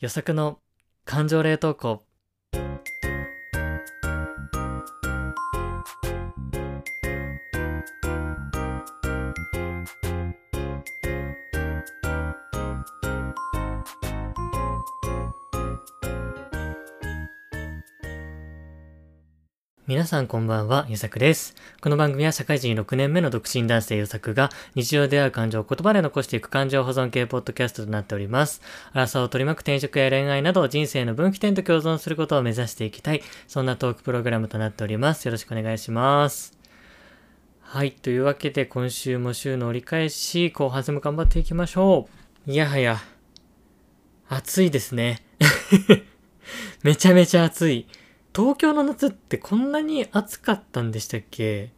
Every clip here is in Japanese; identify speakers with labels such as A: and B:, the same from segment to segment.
A: 予測の感情冷凍庫。皆さんこんばんは、ゆさくです。この番組は社会人6年目の独身男性ゆさくが日常で会う感情を言葉で残していく感情保存系ポッドキャストとなっております。荒さを取り巻く転職や恋愛など人生の分岐点と共存することを目指していきたい、そんなトークプログラムとなっております。よろしくお願いします。はい、というわけで今週も週の折り返し、後半戦も頑張っていきましょう。いやはや、暑いですね。めちゃめちゃ暑い。東京の夏ってこんなに暑かったんでしたっけ？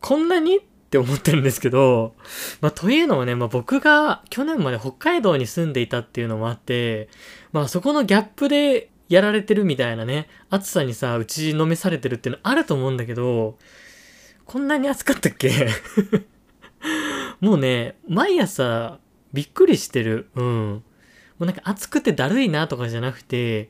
A: こんなにって思ってるんですけど、まあ、というのもね、まあ、僕が去年まで北海道に住んでいたっていうのもあって、まあ、そこのギャップでやられてるみたいなね、暑さにさ、打ちのめされてるっていうのあると思うんだけど、こんなに暑かったっけ？もうね、毎朝びっくりしてる。うん。もうなんか暑くてだるいなとかじゃなくて、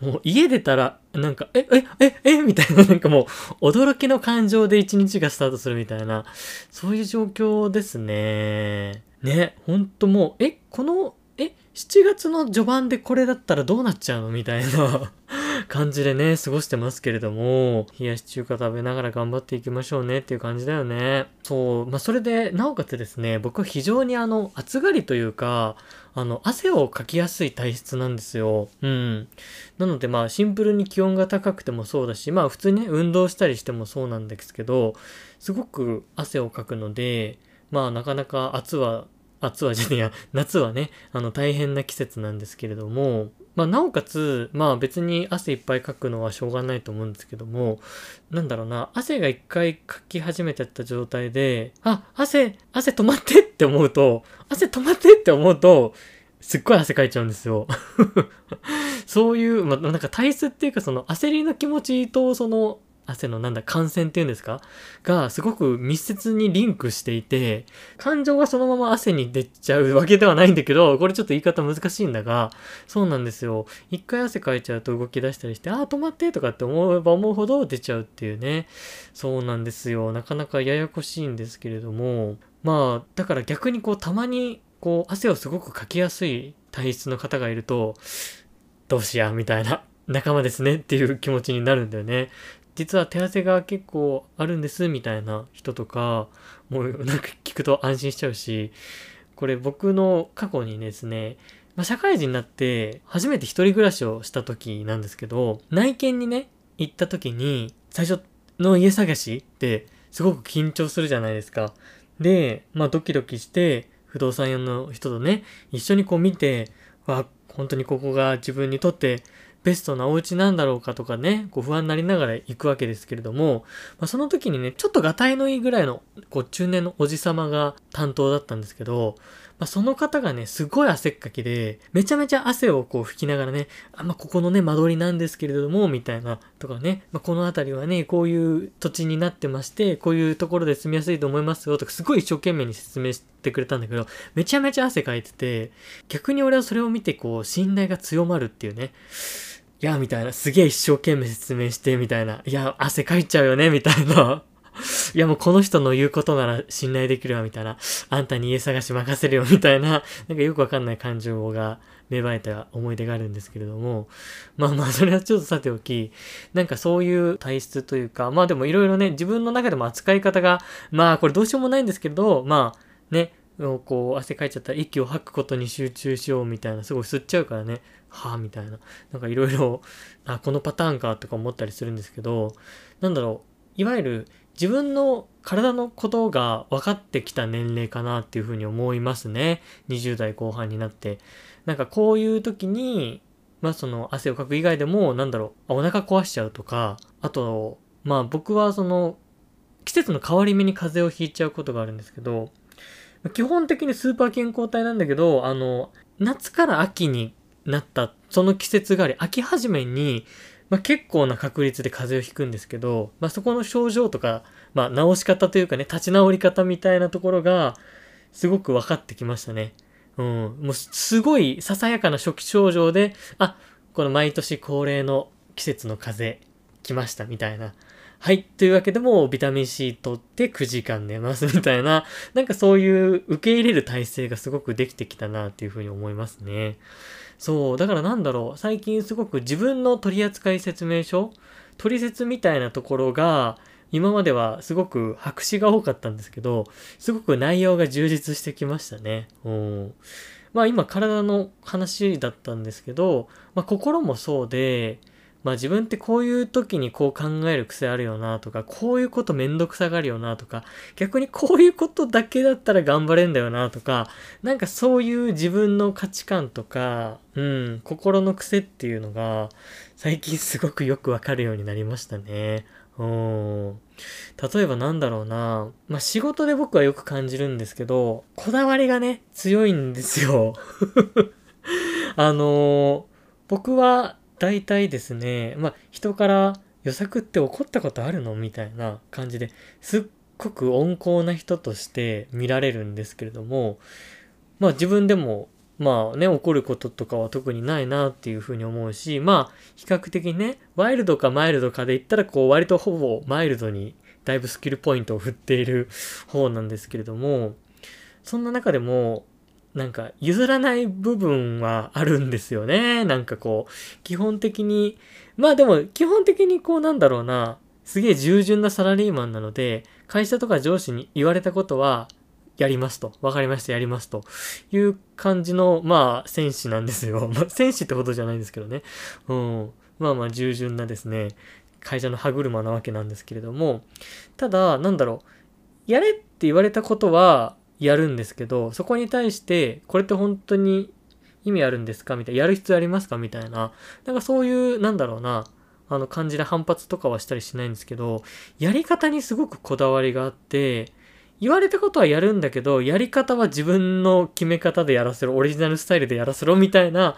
A: もう家出たら、なんか、え、え、え、え、みたいな、なんかもう、驚きの感情で一日がスタートするみたいな、そういう状況ですね。ね、ほんともう、え、この、え、7月の序盤でこれだったらどうなっちゃうの？みたいな 感じでね、過ごしてますけれども、冷やし中華食べながら頑張っていきましょうねっていう感じだよね。そう、まあ、それで、なおかつですね、僕は非常にあの、暑がりというか、あの、汗をかきやすい体質なんですよ。うん。なのでまあシンプルに気温が高くてもそうだし、まあ普通にね、運動したりしてもそうなんですけど、すごく汗をかくので、まあなかなか暑は、暑はじゃねえや、夏はね、あの大変な季節なんですけれども、まあなおかつ、まあ別に汗いっぱいかくのはしょうがないと思うんですけども、なんだろうな、汗が一回かき始めちゃった状態で、あ、汗、汗止まってって思うと、汗止まってって思うと、すっごい汗かいちゃうんですよ。そういう、まあ、なんか体質っていうかその焦りの気持ちとその汗のなんだ感染っていうんですか？がすごく密接にリンクしていて、感情がそのまま汗に出ちゃうわけではないんだけど、これちょっと言い方難しいんだが、そうなんですよ。一回汗かいちゃうと動き出したりして、ああ、止まってとかって思えば思うほど出ちゃうっていうね。そうなんですよ。なかなかややこしいんですけれども、まあ、だから逆にこうたまにこう汗をすごくかきやすい体質の方がいると、どうしや、みたいな、仲間ですねっていう気持ちになるんだよね。実は手汗が結構あるんです、みたいな人とか、もうなんか聞くと安心しちゃうし、これ僕の過去にですね、まあ、社会人になって初めて一人暮らしをした時なんですけど、内見にね、行った時に、最初の家探しってすごく緊張するじゃないですか。で、まあドキドキして、不動産屋の人とね、一緒にこう見て、わ、本当にここが自分にとってベストなお家なんだろうかとかね、こう不安になりながら行くわけですけれども、まあ、その時にね、ちょっとがたいのいいぐらいの、こう中年のおじ様が担当だったんですけど、まあ、その方がね、すごい汗っかきで、めちゃめちゃ汗をこう拭きながらね、あ、まあ、ここのね、間取りなんですけれども、みたいな、とかね、まあ、この辺りはね、こういう土地になってまして、こういうところで住みやすいと思いますよ、とか、すごい一生懸命に説明してくれたんだけど、めちゃめちゃ汗かいてて、逆に俺はそれを見て、こう、信頼が強まるっていうね、いや、みたいな、すげえ一生懸命説明して、みたいな、いや、汗かいちゃうよね、みたいな。いやもうこの人の言うことなら信頼できるわみたいな。あんたに家探し任せるよみたいな。なんかよくわかんない感情が芽生えた思い出があるんですけれども。まあまあそれはちょっとさておき。なんかそういう体質というか。まあでもいろいろね、自分の中でも扱い方が、まあこれどうしようもないんですけど、まあね、こう汗かいちゃったら息を吐くことに集中しようみたいな。すごい吸っちゃうからね。はあみたいな。なんかいろいろ、あ、このパターンかとか思ったりするんですけど、なんだろう。いわゆる自分の体のことが分かってきた年齢かなっていうふうに思いますね。20代後半になって。なんかこういう時に、まあその汗をかく以外でも、なんだろう、お腹壊しちゃうとか、あと、まあ僕はその、季節の変わり目に風邪をひいちゃうことがあるんですけど、基本的にスーパー健康体なんだけど、あの、夏から秋になった、その季節があり、秋始めに、まあ、結構な確率で風邪をひくんですけど、まあ、そこの症状とか、まあ、治し方というかね、立ち直り方みたいなところが、すごく分かってきましたね。うん。もうすごいささやかな初期症状で、あ、この毎年恒例の季節の風邪来ましたみたいな。はい。というわけでもビタミン C 取って9時間寝ますみたいな、なんかそういう受け入れる体制がすごくできてきたなっていうふうに思いますね。そう。だからなんだろう。最近すごく自分の取扱説明書取説みたいなところが、今まではすごく白紙が多かったんですけど、すごく内容が充実してきましたね。うん。まあ今体の話だったんですけど、まあ心もそうで、まあ自分ってこういう時にこう考える癖あるよなとか、こういうことめんどくさがるよなとか、逆にこういうことだけだったら頑張れんだよなとか、なんかそういう自分の価値観とか、うん、心の癖っていうのが最近すごくよくわかるようになりましたね。うん。例えばなんだろうな。まあ、仕事で僕はよく感じるんですけど、こだわりがね、強いんですよ。あのー、僕は大体ですね、まあ、人から予作って怒ったことあるの？みたいな感じですっごく温厚な人として見られるんですけれども、まあ自分でもまあね、怒ることとかは特にないなっていうふうに思うし、まあ、比較的ね、ワイルドかマイルドかで言ったら、こう、割とほぼマイルドに、だいぶスキルポイントを振っている方なんですけれども、そんな中でも、なんか、譲らない部分はあるんですよね。なんかこう、基本的に、まあでも、基本的にこうなんだろうな、すげえ従順なサラリーマンなので、会社とか上司に言われたことは、やりますと。わかりました、やりますと。いう感じの、まあ、戦士なんですよ。まあ、戦士ってことじゃないんですけどね。うん。まあまあ、従順なですね、会社の歯車なわけなんですけれども、ただ、なんだろう。やれって言われたことは、やるんですけど、そこに対して、これって本当に意味あるんですか？みたいな。やる必要ありますか？みたいな。なんかそういう、なんだろうな。あの感じで反発とかはしたりしないんですけど、やり方にすごくこだわりがあって、言われたことはやるんだけど、やり方は自分の決め方でやらせろ、オリジナルスタイルでやらせろ、みたいな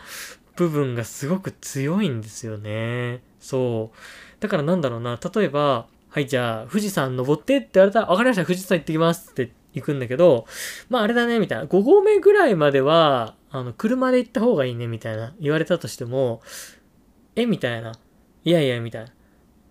A: 部分がすごく強いんですよね。そう。だからなんだろうな、例えば、はい、じゃあ、富士山登ってって言われたら、わかりました、富士山行ってきますって行くんだけど、まああれだね、みたいな。5合目ぐらいまでは、あの、車で行った方がいいね、みたいな言われたとしても、えみたいな。いやいや、みたいな。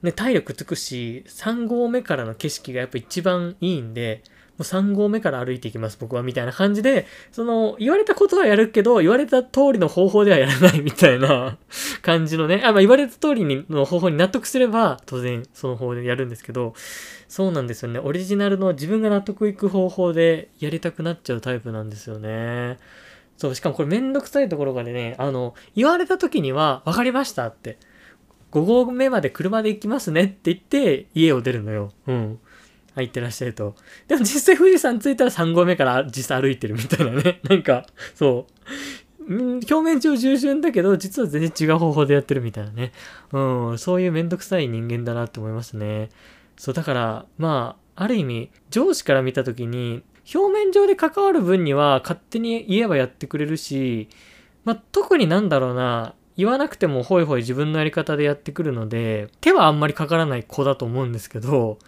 A: ね、体力つくし、3合目からの景色がやっぱ一番いいんで、う3合目から歩いていきます、僕は、みたいな感じで、その、言われたことはやるけど、言われた通りの方法ではやらないみたいな 感じのね、あ、まあ、言われた通りにの方法に納得すれば、当然その方法でやるんですけど、そうなんですよね。オリジナルの自分が納得いく方法でやりたくなっちゃうタイプなんですよね。そう、しかもこれめんどくさいところがね、あの、言われた時には、わかりましたって。5合目まで車で行きますねって言って家を出るのよ。うん。入ってらっしゃると。でも実際富士山着いたら3合目から実際歩いてるみたいなね。なんか、そう。表面上従順だけど、実は全然違う方法でやってるみたいなね。うん、そういうめんどくさい人間だなって思いますね。そう、だから、まあ、ある意味、上司から見たときに、表面上で関わる分には勝手に言えばやってくれるし、まあ、特になんだろうな、言わなくてもホイホイ自分のやり方でやってくるので、手はあんまりかからない子だと思うんですけど、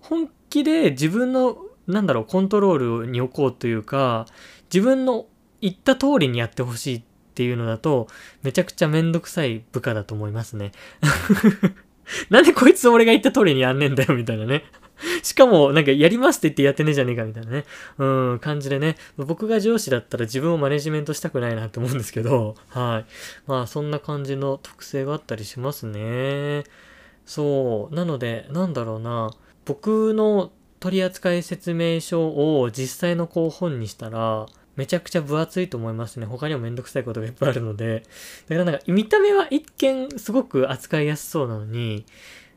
A: 本気で自分の、なんだろう、コントロールに置こうというか、自分の言った通りにやってほしいっていうのだと、めちゃくちゃめんどくさい部下だと思いますね。なんでこいつ俺が言った通りにやんねえんだよ、みたいなね。しかも、なんか、やりますって言ってやってねえじゃねえか、みたいなね。うん、感じでね。僕が上司だったら自分をマネジメントしたくないなって思うんですけど、はい。まあ、そんな感じの特性があったりしますね。そう。なので、なんだろうな。僕の取扱説明書を実際のこう本にしたら、めちゃくちゃ分厚いと思いますね。他にもめんどくさいことがいっぱいあるので。だからなんか、見た目は一見すごく扱いやすそうなのに、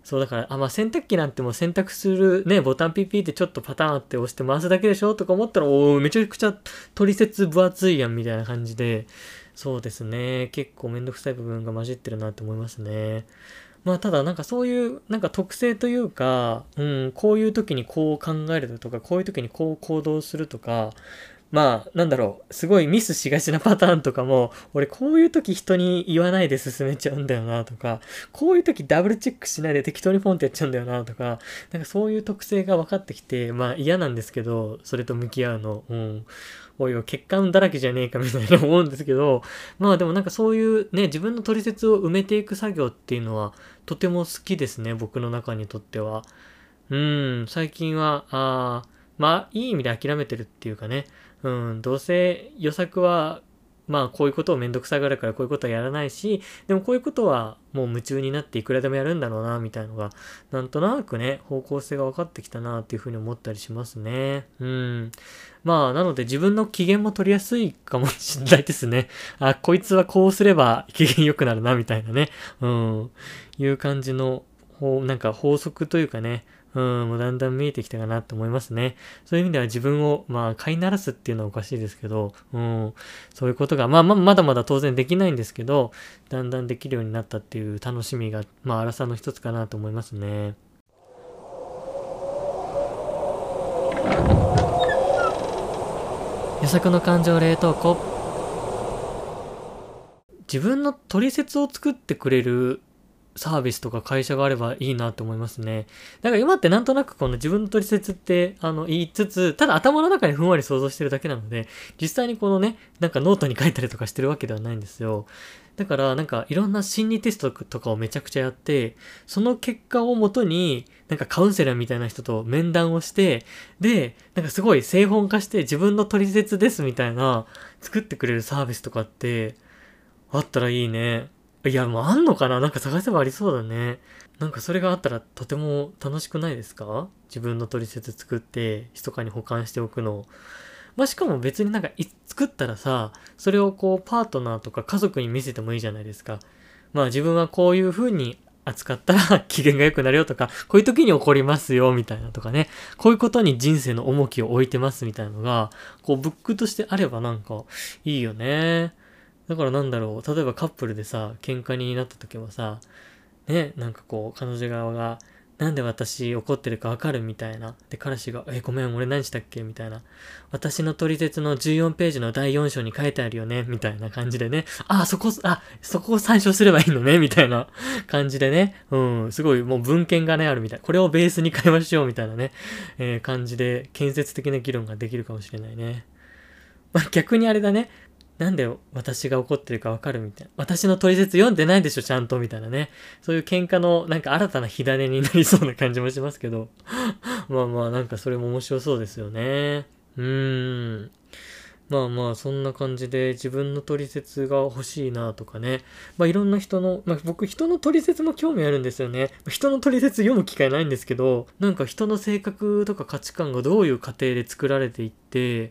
A: そうだから、あ、まあ洗濯機なんてもう選択するね、ボタンピッピってちょっとパターンあって押して回すだけでしょ？とか思ったら、おおめちゃくちゃ取説分厚いやんみたいな感じで、そうですね。結構めんどくさい部分が混じってるなって思いますね。まあただなんかそういうなんか特性というか、うん、こういう時にこう考えるとか、こういう時にこう行動するとか、まあ、なんだろう、すごいミスしがちなパターンとかも、俺こういう時人に言わないで進めちゃうんだよなとか、こういう時ダブルチェックしないで適当にポンってやっちゃうんだよなとか、なんかそういう特性が分かってきて、まあ嫌なんですけど、それと向き合うの。うん。おいおい、欠陥だらけじゃねえかみたいな思うんですけど、まあでもなんかそういうね、自分の取説を埋めていく作業っていうのは、とても好きですね、僕の中にとっては。うん、最近は、あ、まあ、いい意味で諦めてるっていうかね、うん、どうせ予作は、まあ、こういうことをめんどくさがるからこういうことはやらないし、でもこういうことはもう夢中になっていくらでもやるんだろうな、みたいのが、なんとなくね、方向性が分かってきたな、っていうふうに思ったりしますね。うん。まあ、なので自分の機嫌も取りやすいかもしれないですね。あ、こいつはこうすれば機嫌良くなるな、みたいなね。うん。いう感じの、なんか法則というかね、うん、もうだんだん見えてきたかなって思いますね。そういう意味では自分を、まあ、飼いならすっていうのはおかしいですけど、うん、そういうことが、まあ、ままだまだ当然できないんですけど、だんだんできるようになったっていう楽しみが、まあ、荒さの一つかなと思いますね。予測の感情冷凍庫自分の取説を作ってくれるサービスとか会社があればいいなと思いますね。だから今ってなんとなくこの自分の取説ってあの言いつつ、ただ頭の中にふんわり想像してるだけなので、実際にこのね、なんかノートに書いたりとかしてるわけではないんですよ。だからなんかいろんな心理テストとかをめちゃくちゃやって、その結果をもとになんかカウンセラーみたいな人と面談をして、で、なんかすごい製本化して自分の取説ですみたいな作ってくれるサービスとかってあったらいいね。いや、もうあんのかな？なんか探せばありそうだね。なんかそれがあったらとても楽しくないですか？自分の取説作って密かに保管しておくの。まあ、しかも別になんか作ったらさ、それをこうパートナーとか家族に見せてもいいじゃないですか。まあ自分はこういう風に扱ったら 機嫌が良くなるよとか、こういう時に起こりますよみたいなとかね、こういうことに人生の重きを置いてますみたいなのが、こうブックとしてあればなんかいいよね。だからなんだろう、例えばカップルでさ、喧嘩になった時もさ、ね、なんかこう、彼女側が、なんで私怒ってるかわかるみたいな。で、彼氏が、え、ごめん、俺何したっけ？みたいな。私の取説の14ページの第4章に書いてあるよね？みたいな感じでね。あ、そこ、あ、そこを参照すればいいのね？みたいな 感じでね。うん、すごいもう文献がね、あるみたい。これをベースに会話しようみたいなね、えー、感じで建設的な議論ができるかもしれないね。まあ、逆にあれだね。なんで私が怒ってるかわかるみたいな。私の取説読んでないでしょ、ちゃんと、みたいなね。そういう喧嘩の、なんか新たな火種になりそうな感じもしますけど。まあまあ、なんかそれも面白そうですよね。うーん。まあまあ、そんな感じで自分の取説が欲しいなとかね。まあいろんな人の、まあ僕人の取説も興味あるんですよね。人の取説読む機会ないんですけど、なんか人の性格とか価値観がどういう過程で作られていって、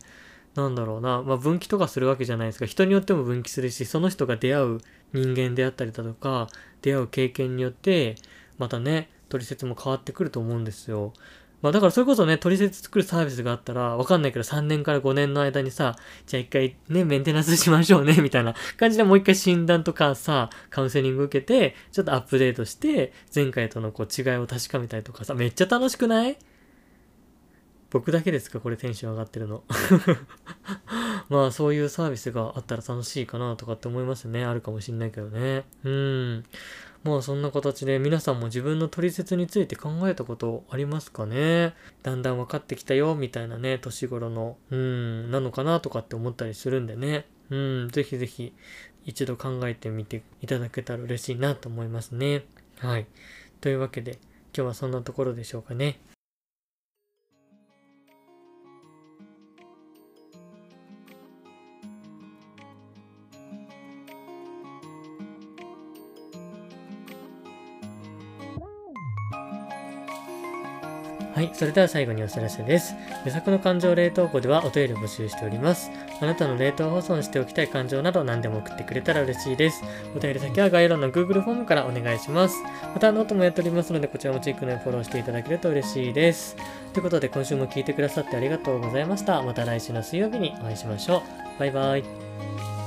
A: なんだろうな、まあ、分岐とかするわけじゃないですか。人によっても分岐するし、その人が出会う人間であったりだとか、出会う経験によって、またね、取説も変わってくると思うんですよ。まあだからそれこそね、取説作るサービスがあったら、わかんないけど3年から5年の間にさ、じゃあ一回ね、メンテナンスしましょうね、みたいな感じでもう一回診断とかさ、カウンセリング受けて、ちょっとアップデートして、前回とのこう違いを確かめたりとかさ、めっちゃ楽しくない？僕だけですか？これテンション上がってるの。まあそういうサービスがあったら楽しいかなとかって思いますね。あるかもしんないけどね。うん。まあそんな形で皆さんも自分の取説について考えたことありますかね？だんだん分かってきたよみたいなね、年頃の、うん、なのかなとかって思ったりするんでね。うん、ぜひぜひ一度考えてみていただけたら嬉しいなと思いますね。はい。というわけで今日はそんなところでしょうかね。はい。それでは最後にお知らせです。予作の感情冷凍庫ではお便り募集しております。あなたの冷凍保存しておきたい感情など何でも送ってくれたら嬉しいです。お便り先は概要欄の Google フォームからお願いします。またノートもやっておりますので、こちらもチェックのフォローしていただけると嬉しいです。ということで、今週も聞いてくださってありがとうございました。また来週の水曜日にお会いしましょう。バイバイ。